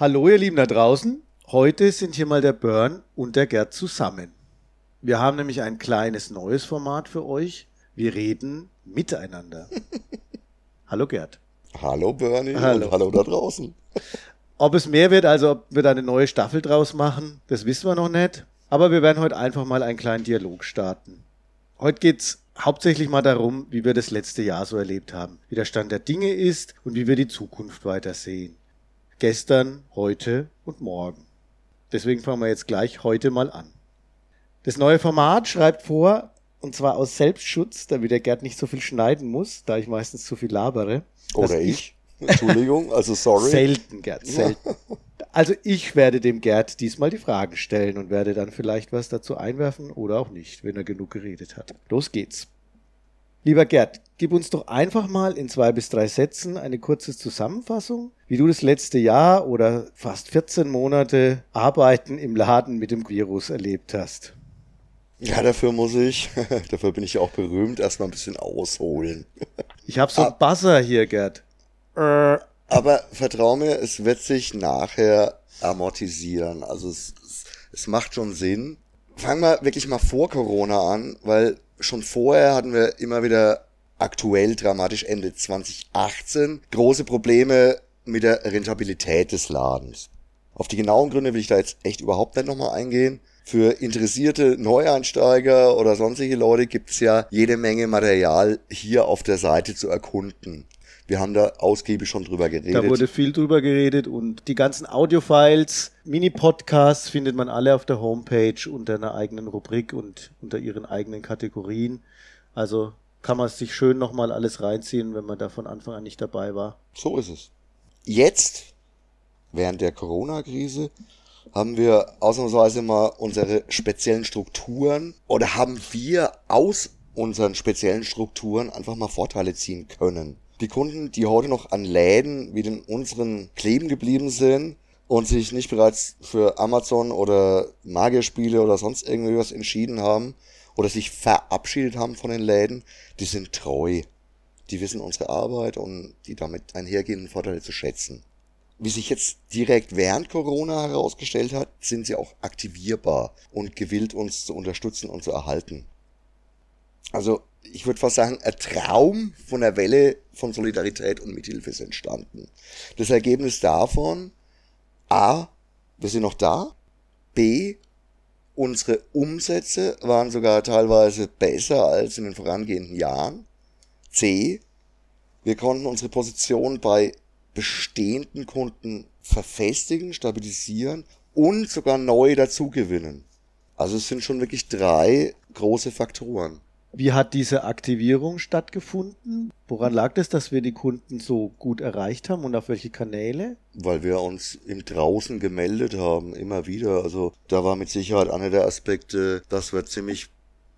Hallo ihr Lieben da draußen. Heute sind hier mal der Burn und der Gerd zusammen. Wir haben nämlich ein kleines neues Format für euch. Wir reden miteinander. hallo Gerd. Hallo Bernie Hallo. und hallo da draußen. Ob es mehr wird, also ob wir da eine neue Staffel draus machen, das wissen wir noch nicht. Aber wir werden heute einfach mal einen kleinen Dialog starten. Heute geht's hauptsächlich mal darum, wie wir das letzte Jahr so erlebt haben, wie der Stand der Dinge ist und wie wir die Zukunft weitersehen. Gestern, heute und morgen. Deswegen fangen wir jetzt gleich heute mal an. Das neue Format schreibt vor, und zwar aus Selbstschutz, damit der Gerd nicht so viel schneiden muss, da ich meistens zu viel labere. dass Oder ich. Entschuldigung, also sorry. Selten, Gerd, selten. Also ich werde dem Gerd diesmal die Fragen stellen und werde dann vielleicht was dazu einwerfen oder auch nicht, wenn er genug geredet hat. Los geht's. Lieber Gerd, gib uns doch einfach mal in zwei bis drei Sätzen eine kurze Zusammenfassung, wie du das letzte Jahr oder fast 14 Monate Arbeiten im Laden mit dem Virus erlebt hast. Ja, dafür muss ich, dafür bin ich ja auch berühmt, erstmal ein bisschen ausholen. Ich habe so einen Buzzer hier, Gerd. Äh, Aber vertrau mir, es wird sich nachher amortisieren. Also es, es, es macht schon Sinn. Fangen wir wirklich mal vor Corona an, weil schon vorher hatten wir immer wieder aktuell dramatisch Ende 2018 große Probleme mit der Rentabilität des Ladens. Auf die genauen Gründe will ich da jetzt echt überhaupt nicht nochmal eingehen. Für interessierte Neueinsteiger oder sonstige Leute gibt's ja jede Menge Material hier auf der Seite zu erkunden. Wir haben da ausgiebig schon drüber geredet. Da wurde viel drüber geredet und die ganzen Audiofiles, Mini-Podcasts findet man alle auf der Homepage unter einer eigenen Rubrik und unter ihren eigenen Kategorien. Also kann man sich schön nochmal alles reinziehen, wenn man da von Anfang an nicht dabei war. So ist es. Jetzt, während der Corona-Krise, haben wir ausnahmsweise mal unsere speziellen Strukturen oder haben wir aus unseren speziellen Strukturen einfach mal Vorteile ziehen können. Die Kunden, die heute noch an Läden wie den unseren kleben geblieben sind und sich nicht bereits für Amazon oder Magierspiele oder sonst irgendwie was entschieden haben oder sich verabschiedet haben von den Läden, die sind treu. Die wissen unsere Arbeit und die damit einhergehenden Vorteile zu schätzen. Wie sich jetzt direkt während Corona herausgestellt hat, sind sie auch aktivierbar und gewillt, uns zu unterstützen und zu erhalten. Also ich würde fast sagen, ein Traum von der Welle von Solidarität und Mithilfe ist entstanden. Das Ergebnis davon, A, wir sind noch da, B, unsere Umsätze waren sogar teilweise besser als in den vorangehenden Jahren, C, wir konnten unsere Position bei bestehenden Kunden verfestigen, stabilisieren und sogar neu dazugewinnen. Also es sind schon wirklich drei große Faktoren. Wie hat diese Aktivierung stattgefunden? Woran lag das, dass wir die Kunden so gut erreicht haben und auf welche Kanäle? Weil wir uns im Draußen gemeldet haben, immer wieder. Also da war mit Sicherheit einer der Aspekte, dass wir ziemlich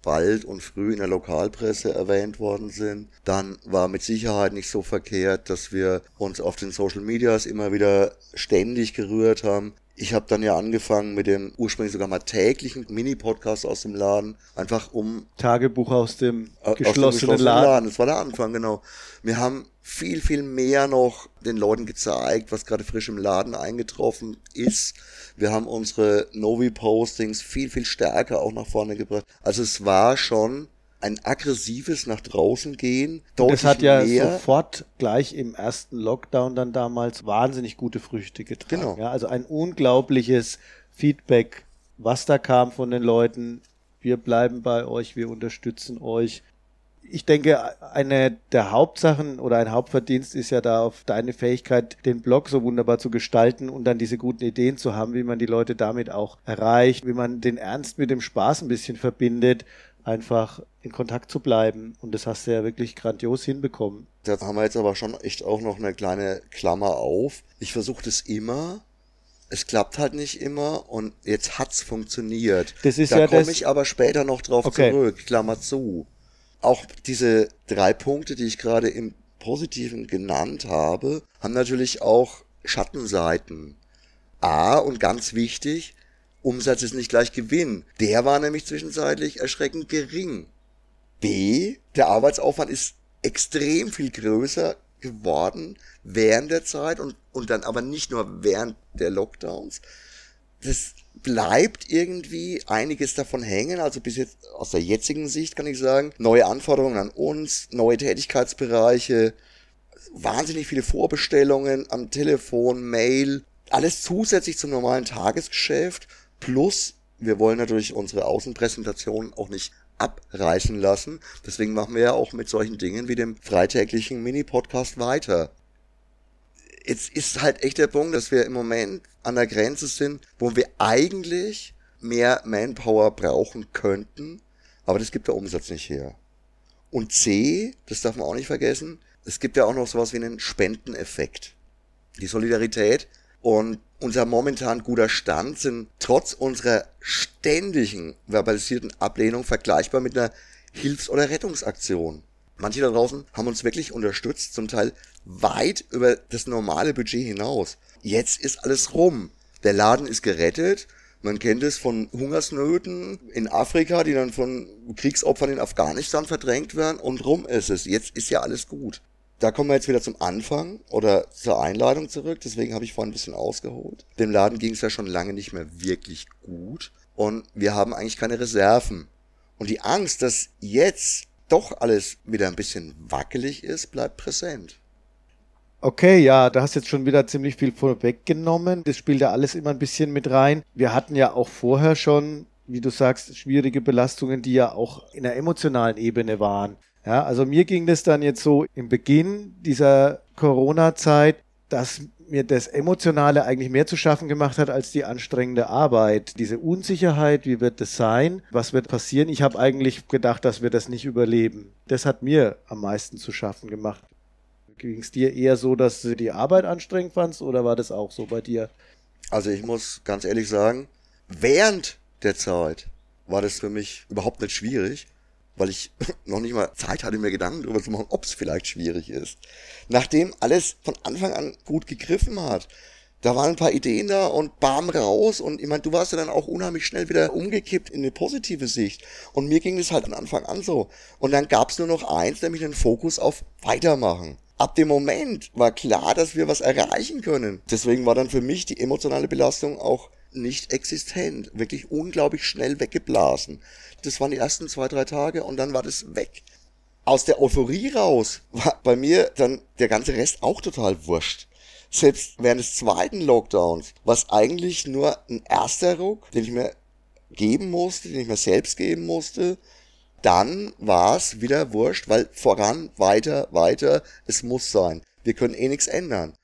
bald und früh in der Lokalpresse erwähnt worden sind. Dann war mit Sicherheit nicht so verkehrt, dass wir uns auf den Social Medias immer wieder ständig gerührt haben. Ich habe dann ja angefangen mit dem ursprünglich sogar mal täglichen Mini-Podcast aus dem Laden, einfach um Tagebuch aus dem äh, aus dem geschlossenen Laden. Das war der Anfang, genau. Wir haben viel, viel mehr noch den Leuten gezeigt, was gerade frisch im Laden eingetroffen ist. Wir haben unsere Novi-Postings viel, viel stärker auch nach vorne gebracht. Also es war schon ein aggressives nach draußen gehen. Das hat ja mehr. sofort gleich im ersten Lockdown dann damals wahnsinnig gute Früchte getragen. Genau. Ja, also ein unglaubliches Feedback, was da kam von den Leuten. Wir bleiben bei euch, wir unterstützen euch. Ich denke, eine der Hauptsachen oder ein Hauptverdienst ist ja da auf deine Fähigkeit, den Blog so wunderbar zu gestalten und dann diese guten Ideen zu haben, wie man die Leute damit auch erreicht, wie man den Ernst mit dem Spaß ein bisschen verbindet, einfach in Kontakt zu bleiben. Und das hast du ja wirklich grandios hinbekommen. Da haben wir jetzt aber schon echt auch noch eine kleine Klammer auf. Ich versuche das immer. Es klappt halt nicht immer und jetzt hat's funktioniert. Das ist da ja komme ich aber später noch drauf Okay. zurück. Klammer zu. Auch diese drei Punkte, die ich gerade im Positiven genannt habe, haben natürlich auch Schattenseiten. A und ganz wichtig, Umsatz ist nicht gleich Gewinn. Der war nämlich zwischenzeitlich erschreckend gering. B, der Arbeitsaufwand ist extrem viel größer geworden während der Zeit und, und dann aber nicht nur während der Lockdowns. Das bleibt irgendwie einiges davon hängen. Also bis jetzt aus der jetzigen Sicht kann ich sagen, neue Anforderungen an uns, neue Tätigkeitsbereiche, wahnsinnig viele Vorbestellungen am Telefon, Mail, alles zusätzlich zum normalen Tagesgeschäft. Plus, wir wollen natürlich unsere Außenpräsentation auch nicht abreißen lassen. Deswegen machen wir ja auch mit solchen Dingen wie dem freitäglichen Mini-Podcast weiter. Jetzt ist halt echt der Punkt, dass wir im Moment an der Grenze sind, wo wir eigentlich mehr Manpower brauchen könnten, aber das gibt der Umsatz nicht her. Und C, das darf man auch nicht vergessen, es gibt ja auch noch sowas wie einen Spendeneffekt. Die Solidarität und unser momentan guter Stand sind trotz unserer ständigen verbalisierten Ablehnung vergleichbar mit einer Hilfs- oder Rettungsaktion. Manche da draußen haben uns wirklich unterstützt, zum Teil weit über das normale Budget hinaus. Jetzt ist alles rum. Der Laden ist gerettet. Man kennt es von Hungersnöten in Afrika, die dann von Kriegsopfern in Afghanistan verdrängt werden und rum ist es. Jetzt ist ja alles gut da kommen wir jetzt wieder zum Anfang oder zur Einladung zurück. Deswegen habe ich vorhin ein bisschen ausgeholt. Dem Laden ging es ja schon lange nicht mehr wirklich gut. Und wir haben eigentlich keine Reserven. Und die Angst, dass jetzt doch alles wieder ein bisschen wackelig ist, bleibt präsent. Okay, ja, da hast jetzt schon wieder ziemlich viel vorweggenommen. Das spielt ja alles immer ein bisschen mit rein. Wir hatten ja auch vorher schon, wie du sagst, schwierige Belastungen, die ja auch in der emotionalen Ebene waren. Ja, also mir ging das dann jetzt so im Beginn dieser Corona-Zeit, dass mir das Emotionale eigentlich mehr zu schaffen gemacht hat als die anstrengende Arbeit. Diese Unsicherheit, wie wird das sein? Was wird passieren? Ich habe eigentlich gedacht, dass wir das nicht überleben. Das hat mir am meisten zu schaffen gemacht. Ging es dir eher so, dass du die Arbeit anstrengend fandst oder war das auch so bei dir? Also ich muss ganz ehrlich sagen, während der Zeit war das für mich überhaupt nicht schwierig weil ich noch nicht mal Zeit hatte, mir Gedanken darüber zu machen, ob es vielleicht schwierig ist. Nachdem alles von Anfang an gut gegriffen hat, da waren ein paar Ideen da und bam raus und ich meine, du warst ja dann auch unheimlich schnell wieder umgekippt in eine positive Sicht und mir ging es halt von Anfang an so und dann gab es nur noch eins, nämlich einen Fokus auf Weitermachen. Ab dem Moment war klar, dass wir was erreichen können. Deswegen war dann für mich die emotionale Belastung auch nicht existent, wirklich unglaublich schnell weggeblasen. Das waren die ersten zwei, drei Tage und dann war das weg. Aus der Euphorie raus war bei mir dann der ganze Rest auch total wurscht. Selbst während des zweiten Lockdowns, was eigentlich nur ein erster Ruck, den ich mir geben musste, den ich mir selbst geben musste, dann war es wieder wurscht, weil voran, weiter, weiter, es muss sein. Wir können eh nichts ändern.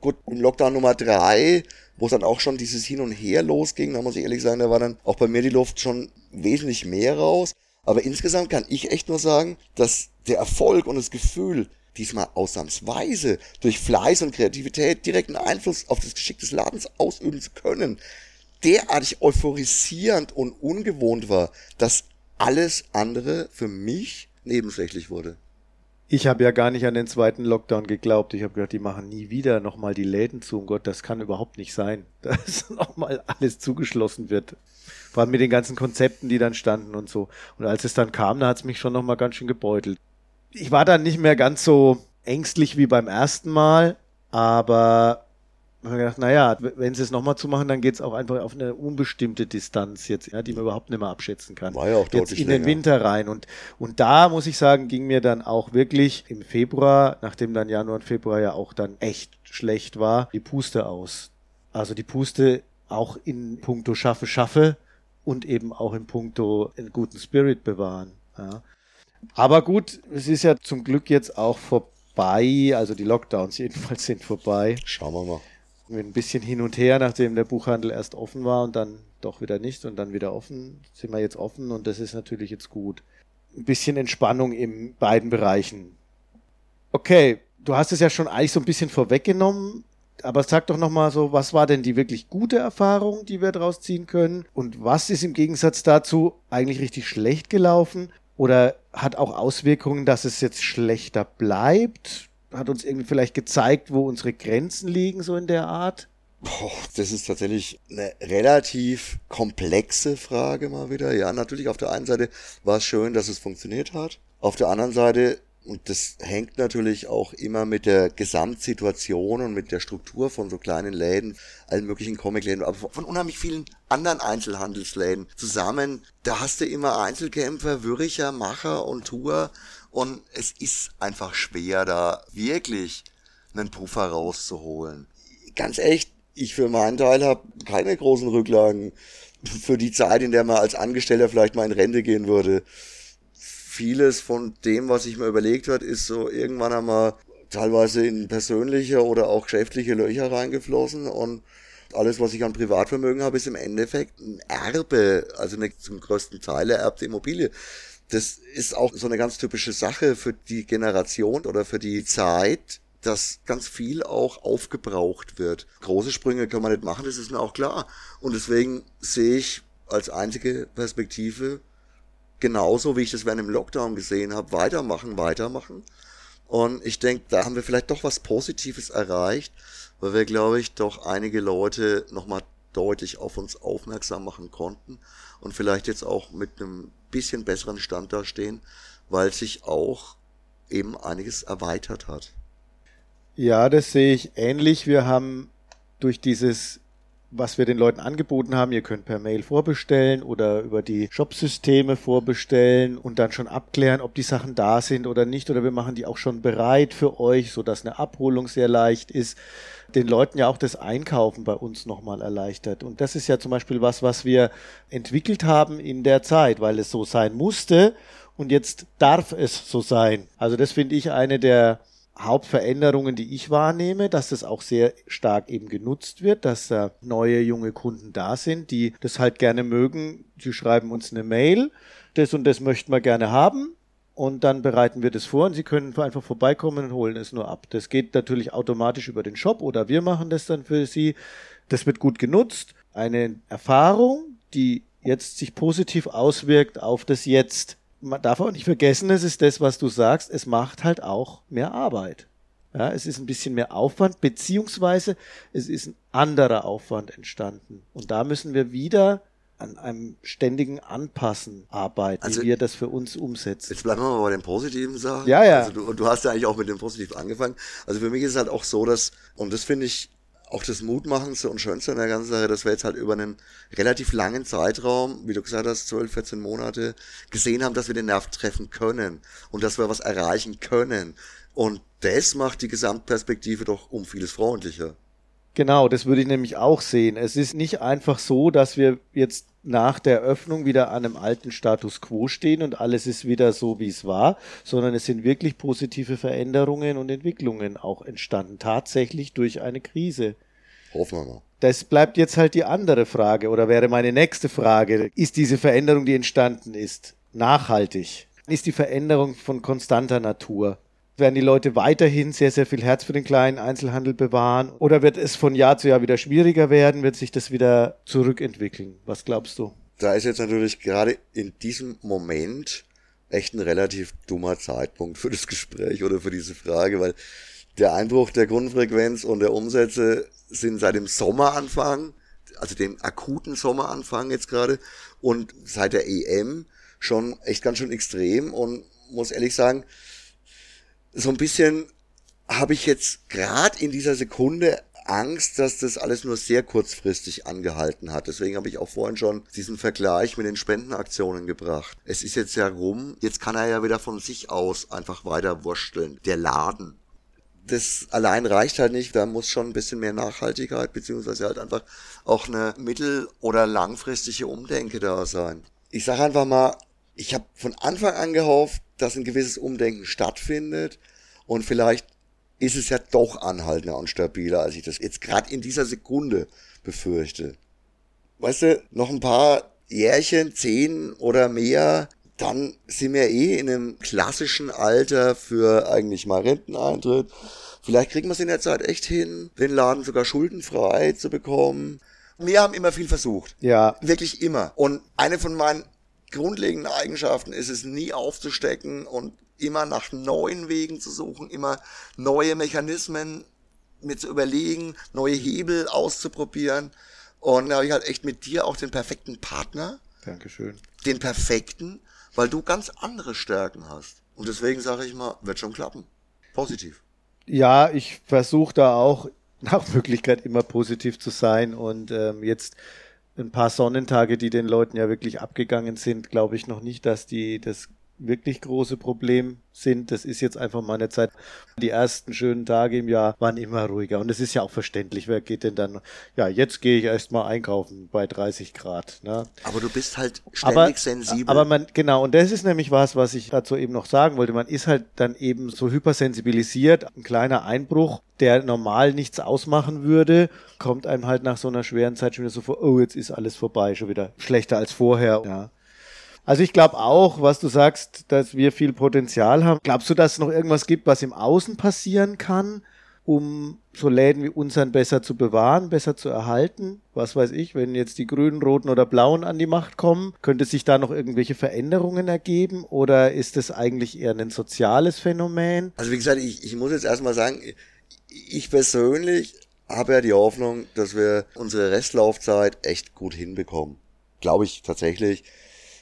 Gut, im Lockdown Nummer drei wo es dann auch schon dieses Hin und Her losging, da muss ich ehrlich sagen, da war dann auch bei mir die Luft schon wesentlich mehr raus. Aber insgesamt kann ich echt nur sagen, dass der Erfolg und das Gefühl, diesmal ausnahmsweise durch Fleiß und Kreativität direkten Einfluss auf das Geschick des Ladens ausüben zu können, derartig euphorisierend und ungewohnt war, dass alles andere für mich nebensächlich wurde. Ich habe ja gar nicht an den zweiten Lockdown geglaubt. Ich habe gedacht, die machen nie wieder nochmal die Läden zu. Um Gott, das kann überhaupt nicht sein, dass nochmal alles zugeschlossen wird. Vor allem mit den ganzen Konzepten, die dann standen und so. Und als es dann kam, da hat es mich schon nochmal ganz schön gebeutelt. Ich war dann nicht mehr ganz so ängstlich wie beim ersten Mal, aber haben wir gedacht, naja, wenn sie es nochmal zu machen, dann geht es auch einfach auf eine unbestimmte Distanz jetzt, ja, die man überhaupt nicht mehr abschätzen kann. War ja auch jetzt in den Winter rein. Und, und da muss ich sagen, ging mir dann auch wirklich im Februar, nachdem dann Januar und Februar ja auch dann echt schlecht war, die Puste aus. Also die Puste auch in puncto Schaffe, Schaffe und eben auch in puncto einen guten Spirit bewahren. Ja. Aber gut, es ist ja zum Glück jetzt auch vorbei, also die Lockdowns jedenfalls sind vorbei. Schauen wir mal mit ein bisschen hin und her, nachdem der Buchhandel erst offen war und dann doch wieder nicht und dann wieder offen, sind wir jetzt offen und das ist natürlich jetzt gut. Ein bisschen Entspannung in beiden Bereichen. Okay, du hast es ja schon eigentlich so ein bisschen vorweggenommen, aber sag doch nochmal so, was war denn die wirklich gute Erfahrung, die wir daraus ziehen können? Und was ist im Gegensatz dazu eigentlich richtig schlecht gelaufen? Oder hat auch Auswirkungen, dass es jetzt schlechter bleibt? Hat uns irgendwie vielleicht gezeigt, wo unsere Grenzen liegen, so in der Art? Boah, das ist tatsächlich eine relativ komplexe Frage mal wieder. Ja, natürlich auf der einen Seite war es schön, dass es funktioniert hat. Auf der anderen Seite Und das hängt natürlich auch immer mit der Gesamtsituation und mit der Struktur von so kleinen Läden, allen möglichen Comicläden, aber von unheimlich vielen anderen Einzelhandelsläden zusammen. Da hast du immer Einzelkämpfer, Würricher, Macher und Tour. Und es ist einfach schwer, da wirklich einen Puffer rauszuholen. Ganz echt, ich für meinen Teil habe keine großen Rücklagen für die Zeit, in der man als Angestellter vielleicht mal in Rente gehen würde vieles von dem, was ich mir überlegt hat, ist so irgendwann einmal teilweise in persönliche oder auch geschäftliche Löcher reingeflossen und alles, was ich an Privatvermögen habe, ist im Endeffekt ein Erbe, also eine zum größten Teil ererbte Immobilie. Das ist auch so eine ganz typische Sache für die Generation oder für die Zeit, dass ganz viel auch aufgebraucht wird. Große Sprünge kann man nicht machen, das ist mir auch klar. Und deswegen sehe ich als einzige Perspektive genauso, wie ich das während dem Lockdown gesehen habe, weitermachen, weitermachen. Und ich denke, da haben wir vielleicht doch was Positives erreicht, weil wir, glaube ich, doch einige Leute nochmal deutlich auf uns aufmerksam machen konnten und vielleicht jetzt auch mit einem bisschen besseren Stand dastehen, weil sich auch eben einiges erweitert hat. Ja, das sehe ich ähnlich. Wir haben durch dieses was wir den Leuten angeboten haben. Ihr könnt per Mail vorbestellen oder über die Shopsysteme vorbestellen und dann schon abklären, ob die Sachen da sind oder nicht. Oder wir machen die auch schon bereit für euch, sodass eine Abholung sehr leicht ist. Den Leuten ja auch das Einkaufen bei uns nochmal erleichtert. Und das ist ja zum Beispiel was, was wir entwickelt haben in der Zeit, weil es so sein musste. Und jetzt darf es so sein. Also das finde ich eine der Hauptveränderungen, die ich wahrnehme, dass das auch sehr stark eben genutzt wird, dass äh, neue junge Kunden da sind, die das halt gerne mögen. Sie schreiben uns eine Mail, das und das möchten wir gerne haben. Und dann bereiten wir das vor und Sie können einfach vorbeikommen und holen es nur ab. Das geht natürlich automatisch über den Shop oder wir machen das dann für Sie. Das wird gut genutzt. Eine Erfahrung, die jetzt sich positiv auswirkt auf das Jetzt man darf auch nicht vergessen, es ist das, was du sagst, es macht halt auch mehr Arbeit. Ja, es ist ein bisschen mehr Aufwand, beziehungsweise es ist ein anderer Aufwand entstanden. Und da müssen wir wieder an einem ständigen Anpassen arbeiten, also, wie wir das für uns umsetzen. Jetzt bleiben wir mal bei den positiven Sachen. Ja, ja. Also du, du hast ja eigentlich auch mit dem Positiven angefangen. Also für mich ist es halt auch so, dass, und das finde ich auch das Mutmachendste und Schönste an der ganzen Sache, dass wir jetzt halt über einen relativ langen Zeitraum, wie du gesagt hast, 12, 14 Monate, gesehen haben, dass wir den Nerv treffen können und dass wir was erreichen können. Und das macht die Gesamtperspektive doch um vieles freundlicher. Genau, das würde ich nämlich auch sehen. Es ist nicht einfach so, dass wir jetzt nach der Öffnung wieder an einem alten Status quo stehen und alles ist wieder so, wie es war, sondern es sind wirklich positive Veränderungen und Entwicklungen auch entstanden, tatsächlich durch eine Krise. Hoffen wir mal. Das bleibt jetzt halt die andere Frage oder wäre meine nächste Frage. Ist diese Veränderung, die entstanden ist, nachhaltig? Ist die Veränderung von konstanter Natur? Werden die Leute weiterhin sehr, sehr viel Herz für den kleinen Einzelhandel bewahren? Oder wird es von Jahr zu Jahr wieder schwieriger werden? Wird sich das wieder zurückentwickeln? Was glaubst du? Da ist jetzt natürlich gerade in diesem Moment echt ein relativ dummer Zeitpunkt für das Gespräch oder für diese Frage, weil der Einbruch der Grundfrequenz und der Umsätze sind seit dem Sommeranfang, also dem akuten Sommeranfang jetzt gerade und seit der EM schon echt ganz schön extrem und muss ehrlich sagen, so ein bisschen habe ich jetzt gerade in dieser Sekunde Angst, dass das alles nur sehr kurzfristig angehalten hat. Deswegen habe ich auch vorhin schon diesen Vergleich mit den Spendenaktionen gebracht. Es ist jetzt ja rum, jetzt kann er ja wieder von sich aus einfach weiter wursteln. Der Laden. Das allein reicht halt nicht, da muss schon ein bisschen mehr Nachhaltigkeit, beziehungsweise halt einfach auch eine mittel- oder langfristige Umdenke da sein. Ich sage einfach mal, ich habe von Anfang an gehofft, dass ein gewisses Umdenken stattfindet und vielleicht ist es ja doch anhaltender und stabiler, als ich das jetzt gerade in dieser Sekunde befürchte. Weißt du, noch ein paar Jährchen, zehn oder mehr, dann sind wir eh in einem klassischen Alter für eigentlich mal Renteneintritt. Vielleicht kriegen wir es in der Zeit echt hin, den Laden sogar schuldenfrei zu bekommen. Wir haben immer viel versucht. Ja. Wirklich immer. Und eine von meinen grundlegenden Eigenschaften ist es nie aufzustecken und immer nach neuen Wegen zu suchen, immer neue Mechanismen mit zu überlegen, neue Hebel auszuprobieren. Und da habe ich halt echt mit dir auch den perfekten Partner. Dankeschön. Den perfekten, weil du ganz andere Stärken hast. Und deswegen sage ich mal, wird schon klappen. Positiv. Ja, ich versuche da auch nach Möglichkeit immer positiv zu sein und ähm, jetzt ein paar Sonnentage, die den Leuten ja wirklich abgegangen sind, glaube ich noch nicht, dass die das wirklich große Problem sind. Das ist jetzt einfach mal eine Zeit. Die ersten schönen Tage im Jahr waren immer ruhiger. Und es ist ja auch verständlich. Wer geht denn dann? Ja, jetzt gehe ich erst mal einkaufen bei 30 Grad. Ne? Aber du bist halt ständig aber, sensibel. Aber man, genau. Und das ist nämlich was, was ich dazu eben noch sagen wollte. Man ist halt dann eben so hypersensibilisiert. Ein kleiner Einbruch, der normal nichts ausmachen würde, kommt einem halt nach so einer schweren Zeit schon wieder so vor, oh, jetzt ist alles vorbei, schon wieder schlechter als vorher. Ja. Also ich glaube auch, was du sagst, dass wir viel Potenzial haben. Glaubst du, dass es noch irgendwas gibt, was im Außen passieren kann, um so Läden wie unseren besser zu bewahren, besser zu erhalten? Was weiß ich, wenn jetzt die Grünen, Roten oder Blauen an die Macht kommen, könnte sich da noch irgendwelche Veränderungen ergeben oder ist es eigentlich eher ein soziales Phänomen? Also wie gesagt, ich, ich muss jetzt erstmal sagen, ich persönlich habe ja die Hoffnung, dass wir unsere Restlaufzeit echt gut hinbekommen. Glaube ich tatsächlich.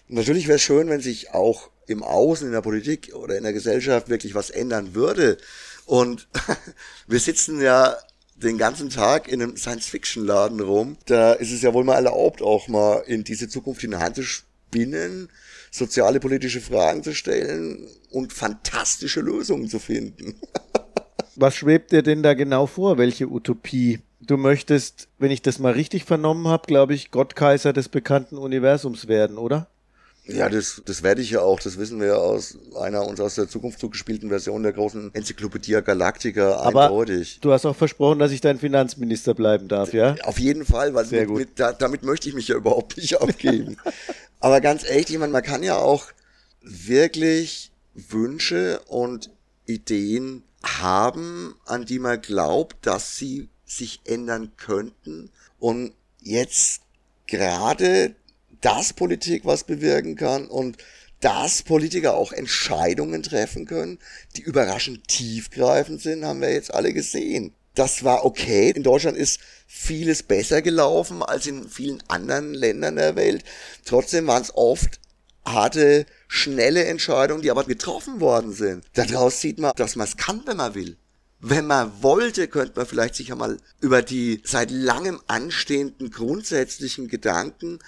Natürlich wäre es schön, wenn sich auch im Außen, in der Politik oder in der Gesellschaft wirklich was ändern würde. Und wir sitzen ja den ganzen Tag in einem Science-Fiction-Laden rum. Da ist es ja wohl mal erlaubt, auch mal in diese Zukunft hineinzuspinnen, soziale, politische Fragen zu stellen und fantastische Lösungen zu finden. Was schwebt dir denn da genau vor? Welche Utopie? Du möchtest, wenn ich das mal richtig vernommen habe, glaube ich, Gottkaiser des bekannten Universums werden, oder? Ja, das, das werde ich ja auch. Das wissen wir ja aus einer uns aus der Zukunft zugespielten Version der großen Enzyklopädie Galactica Aber eindeutig. Du hast auch versprochen, dass ich dein Finanzminister bleiben darf, ja? Auf jeden Fall, weil Sehr mit, gut. Mit, da, damit möchte ich mich ja überhaupt nicht abgeben. Aber ganz ehrlich, ich meine, man kann ja auch wirklich Wünsche und Ideen haben, an die man glaubt, dass sie sich ändern könnten. Und jetzt gerade dass Politik was bewirken kann und dass Politiker auch Entscheidungen treffen können, die überraschend tiefgreifend sind, haben wir jetzt alle gesehen. Das war okay. In Deutschland ist vieles besser gelaufen als in vielen anderen Ländern der Welt. Trotzdem waren es oft harte, schnelle Entscheidungen, die aber getroffen worden sind. Daraus sieht man, dass man es kann, wenn man will. Wenn man wollte, könnte man vielleicht sich einmal über die seit langem anstehenden grundsätzlichen Gedanken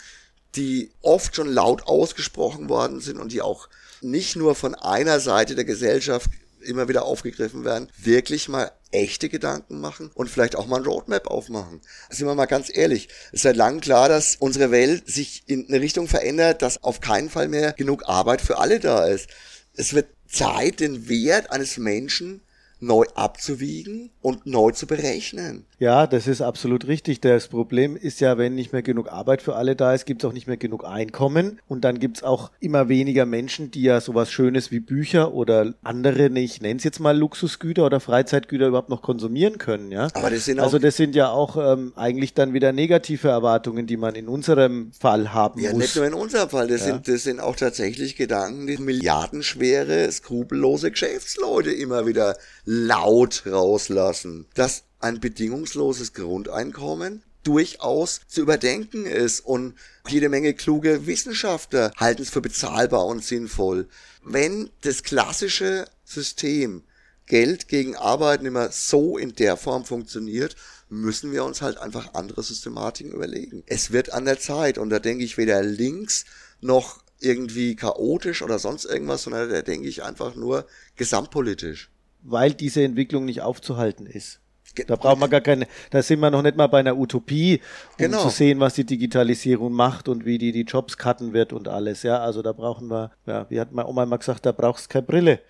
die oft schon laut ausgesprochen worden sind und die auch nicht nur von einer Seite der Gesellschaft immer wieder aufgegriffen werden, wirklich mal echte Gedanken machen und vielleicht auch mal ein Roadmap aufmachen. Sind wir mal ganz ehrlich, es ist seit langem klar, dass unsere Welt sich in eine Richtung verändert, dass auf keinen Fall mehr genug Arbeit für alle da ist. Es wird Zeit, den Wert eines Menschen neu abzuwiegen und neu zu berechnen. Ja, das ist absolut richtig. Das Problem ist ja, wenn nicht mehr genug Arbeit für alle da ist, gibt es auch nicht mehr genug Einkommen. Und dann gibt es auch immer weniger Menschen, die ja sowas Schönes wie Bücher oder andere, ich nenne es jetzt mal Luxusgüter oder Freizeitgüter überhaupt noch konsumieren können. Ja? Aber das sind auch also das sind ja auch ähm, eigentlich dann wieder negative Erwartungen, die man in unserem Fall haben ja, muss. Ja, nicht nur in unserem Fall. Das, ja. sind, das sind auch tatsächlich Gedanken, die milliardenschwere, skrupellose Geschäftsleute immer wieder laut rauslassen, dass ein bedingungsloses Grundeinkommen durchaus zu überdenken ist und jede Menge kluge Wissenschaftler halten es für bezahlbar und sinnvoll. Wenn das klassische System Geld gegen Arbeiten immer so in der Form funktioniert, müssen wir uns halt einfach andere Systematiken überlegen. Es wird an der Zeit und da denke ich weder links noch irgendwie chaotisch oder sonst irgendwas, sondern da denke ich einfach nur gesamtpolitisch weil diese Entwicklung nicht aufzuhalten ist. Da braucht man gar keine, da sind wir noch nicht mal bei einer Utopie, um genau. zu sehen, was die Digitalisierung macht und wie die die Jobs cutten wird und alles. Ja, also da brauchen wir, ja, wie hat meine Oma mal gesagt, da brauchst du keine Brille.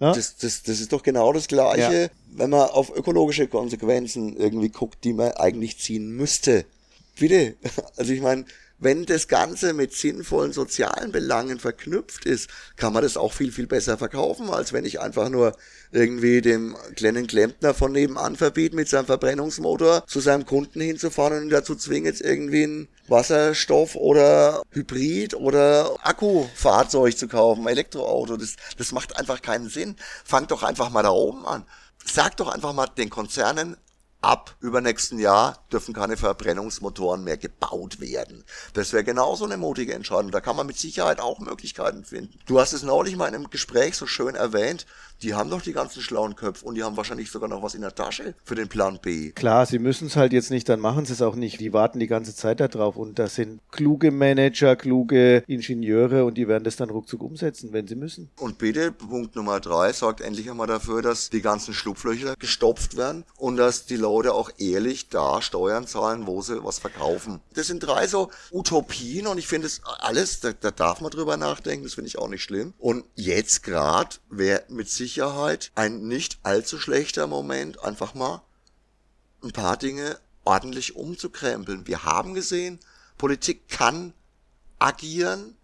Ja? Das, das, das ist doch genau das Gleiche, ja. wenn man auf ökologische Konsequenzen irgendwie guckt, die man eigentlich ziehen müsste. Bitte. Also ich meine, wenn das Ganze mit sinnvollen sozialen Belangen verknüpft ist, kann man das auch viel, viel besser verkaufen, als wenn ich einfach nur irgendwie dem kleinen Klempner von nebenan verbiete, mit seinem Verbrennungsmotor zu seinem Kunden hinzufahren und ihn dazu zwinge, jetzt irgendwie ein Wasserstoff oder Hybrid oder Akkufahrzeug zu kaufen, Elektroauto. Das, das macht einfach keinen Sinn. Fangt doch einfach mal da oben an. Sagt doch einfach mal den Konzernen, ab übernächsten Jahr dürfen keine Verbrennungsmotoren mehr gebaut werden. Das wäre genauso eine mutige Entscheidung. Da kann man mit Sicherheit auch Möglichkeiten finden. Du hast es neulich mal in einem Gespräch so schön erwähnt. Die haben doch die ganzen schlauen Köpfe und die haben wahrscheinlich sogar noch was in der Tasche für den Plan B. Klar, sie müssen es halt jetzt nicht, dann machen sie es auch nicht. Die warten die ganze Zeit darauf und das sind kluge Manager, kluge Ingenieure und die werden das dann ruckzuck umsetzen, wenn sie müssen. Und bitte, Punkt Nummer drei, sorgt endlich einmal dafür, dass die ganzen Schlupflöcher gestopft werden und dass die Leute auch ehrlich da Steuern zahlen, wo sie was verkaufen. Das sind drei so Utopien und ich finde es alles, da, da darf man drüber nachdenken, das finde ich auch nicht schlimm. Und jetzt gerade wäre mit Sicherheit ein nicht allzu schlechter Moment, einfach mal ein paar Dinge ordentlich umzukrempeln. Wir haben gesehen, Politik kann agieren.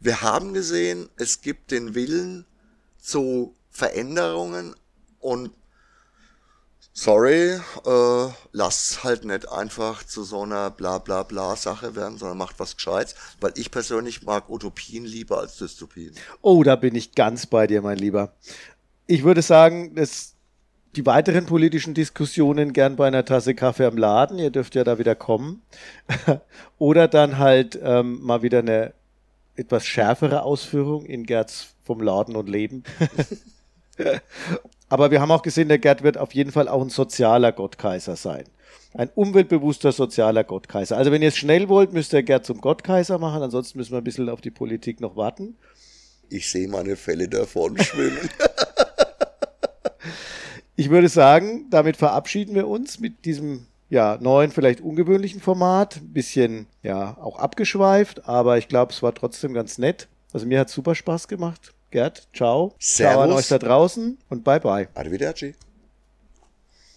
Wir haben gesehen, es gibt den Willen zu Veränderungen und sorry, äh, lasst halt nicht einfach zu so einer bla bla bla Sache werden, sondern macht was Gescheites, weil ich persönlich mag Utopien lieber als Dystopien. Oh, da bin ich ganz bei dir, mein Lieber. Ich würde sagen, dass die weiteren politischen Diskussionen gern bei einer Tasse Kaffee am Laden, ihr dürft ja da wieder kommen. Oder dann halt ähm, mal wieder eine etwas schärfere Ausführung in Gerds vom Laden und Leben. Aber wir haben auch gesehen, der Gerd wird auf jeden Fall auch ein sozialer Gottkaiser sein. Ein umweltbewusster sozialer Gottkaiser. Also wenn ihr es schnell wollt, müsst ihr Gerd zum Gottkaiser machen, ansonsten müssen wir ein bisschen auf die Politik noch warten. Ich sehe meine Fälle davon schwimmen. ich würde sagen, damit verabschieden wir uns mit diesem ja, neuen, vielleicht ungewöhnlichen Format. Ein bisschen, ja, auch abgeschweift, aber ich glaube, es war trotzdem ganz nett. Also mir hat super Spaß gemacht. Gerd, ciao. Servus. Ciao an euch da draußen und bye bye. Arrivederci.